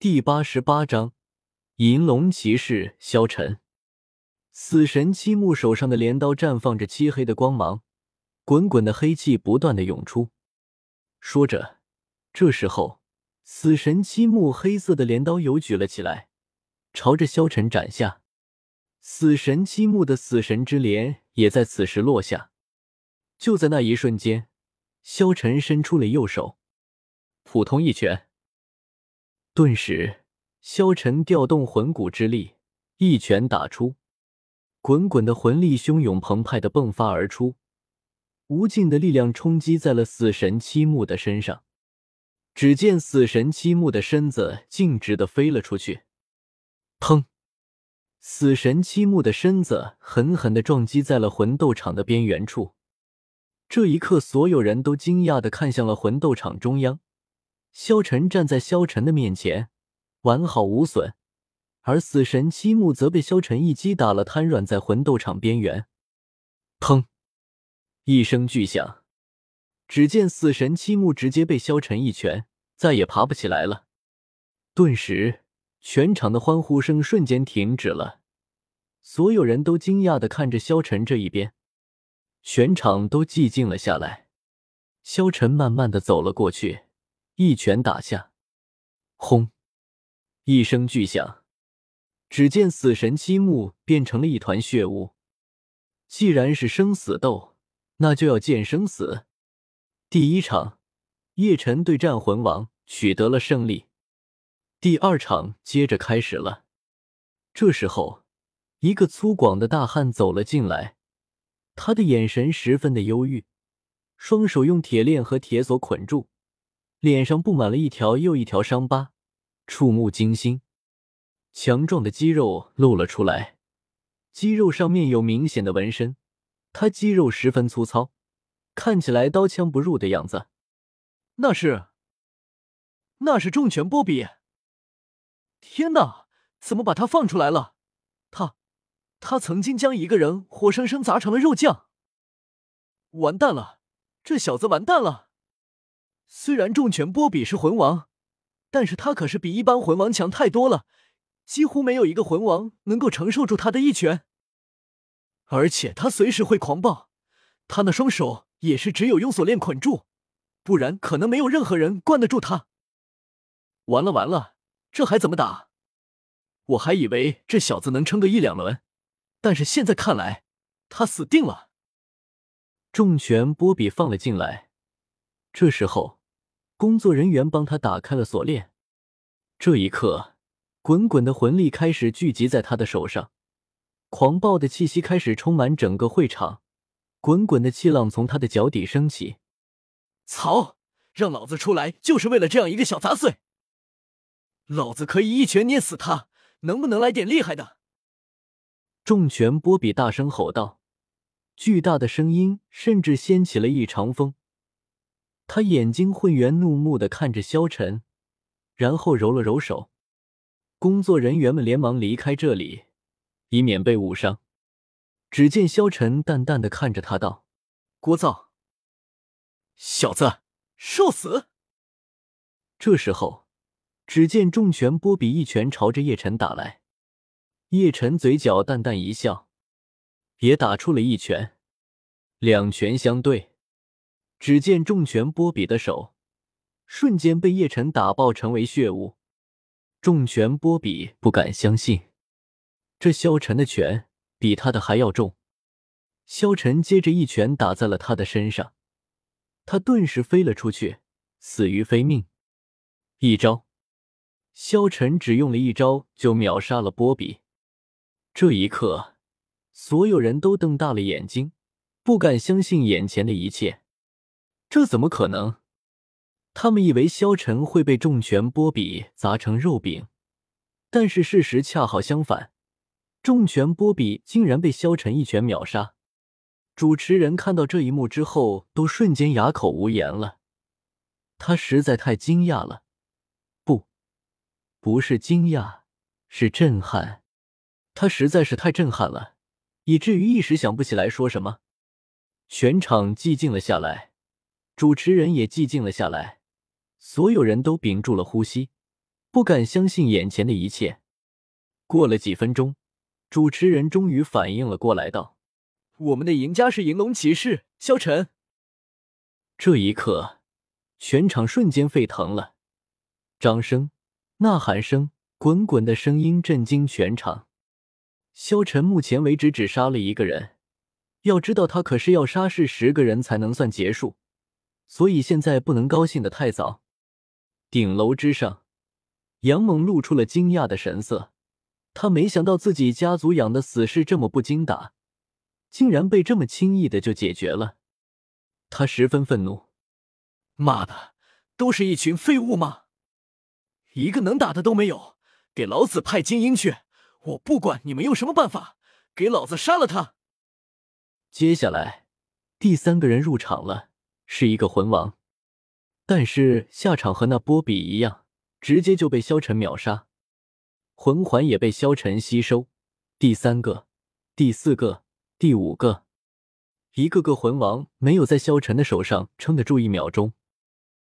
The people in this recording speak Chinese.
第八十八章，银龙骑士萧晨。死神七木手上的镰刀绽放着漆黑的光芒，滚滚的黑气不断的涌出。说着，这时候，死神七木黑色的镰刀又举了起来，朝着萧晨斩下。死神七木的死神之镰也在此时落下。就在那一瞬间，萧晨伸出了右手，普通一拳。顿时，萧晨调动魂骨之力，一拳打出，滚滚的魂力汹涌澎湃的迸发而出，无尽的力量冲击在了死神七木的身上。只见死神七木的身子径直的飞了出去，砰！死神七木的身子狠狠的撞击在了魂斗场的边缘处。这一刻，所有人都惊讶的看向了魂斗场中央。萧晨站在萧晨的面前，完好无损，而死神七木则被萧晨一击打了瘫软在魂斗场边缘。砰！一声巨响，只见死神七木直接被萧晨一拳，再也爬不起来了。顿时，全场的欢呼声瞬间停止了，所有人都惊讶的看着萧晨这一边，全场都寂静了下来。萧晨慢慢的走了过去。一拳打下，轰！一声巨响，只见死神七木变成了一团血雾。既然是生死斗，那就要见生死。第一场，叶晨对战魂王取得了胜利。第二场接着开始了。这时候，一个粗犷的大汉走了进来，他的眼神十分的忧郁，双手用铁链和铁锁捆住。脸上布满了一条又一条伤疤，触目惊心。强壮的肌肉露了出来，肌肉上面有明显的纹身。他肌肉十分粗糙，看起来刀枪不入的样子。那是，那是重拳波比！天哪，怎么把他放出来了？他，他曾经将一个人活生生砸成了肉酱。完蛋了，这小子完蛋了！虽然重拳波比是魂王，但是他可是比一般魂王强太多了，几乎没有一个魂王能够承受住他的一拳。而且他随时会狂暴，他那双手也是只有用锁链捆住，不然可能没有任何人灌得住他。完了完了，这还怎么打？我还以为这小子能撑个一两轮，但是现在看来，他死定了。重拳波比放了进来，这时候。工作人员帮他打开了锁链。这一刻，滚滚的魂力开始聚集在他的手上，狂暴的气息开始充满整个会场，滚滚的气浪从他的脚底升起。操！让老子出来就是为了这样一个小杂碎！老子可以一拳捏死他！能不能来点厉害的？重拳波比大声吼道，巨大的声音甚至掀起了一场风。他眼睛混圆怒目的看着萧晨，然后揉了揉手。工作人员们连忙离开这里，以免被误伤。只见萧晨淡淡的看着他道：“聒噪，小子，受死！”这时候，只见重拳波比一拳朝着叶晨打来，叶晨嘴角淡淡一笑，也打出了一拳，两拳相对。只见重拳波比的手瞬间被叶晨打爆，成为血雾。重拳波比不敢相信，这萧晨的拳比他的还要重。萧晨接着一拳打在了他的身上，他顿时飞了出去，死于非命。一招，萧晨只用了一招就秒杀了波比。这一刻，所有人都瞪大了眼睛，不敢相信眼前的一切。这怎么可能？他们以为萧晨会被重拳波比砸成肉饼，但是事实恰好相反，重拳波比竟然被萧晨一拳秒杀。主持人看到这一幕之后，都瞬间哑口无言了。他实在太惊讶了，不，不是惊讶，是震撼。他实在是太震撼了，以至于一时想不起来说什么。全场寂静了下来。主持人也寂静了下来，所有人都屏住了呼吸，不敢相信眼前的一切。过了几分钟，主持人终于反应了过来，道：“我们的赢家是银龙骑士萧晨。”这一刻，全场瞬间沸腾了，掌声、呐喊声、滚滚的声音震惊全场。萧晨目前为止只杀了一个人，要知道他可是要杀是十个人才能算结束，所以现在不能高兴的太早。顶楼之上，杨猛露出了惊讶的神色，他没想到自己家族养的死士这么不经打，竟然被这么轻易的就解决了。他十分愤怒，妈的，都是一群废物吗？一个能打的都没有，给老子派精英去！我不管你们用什么办法，给老子杀了他！接下来，第三个人入场了，是一个魂王，但是下场和那波比一样，直接就被萧晨秒杀，魂环也被萧晨吸收。第三个、第四个、第五个，一个个魂王没有在萧晨的手上撑得住一秒钟。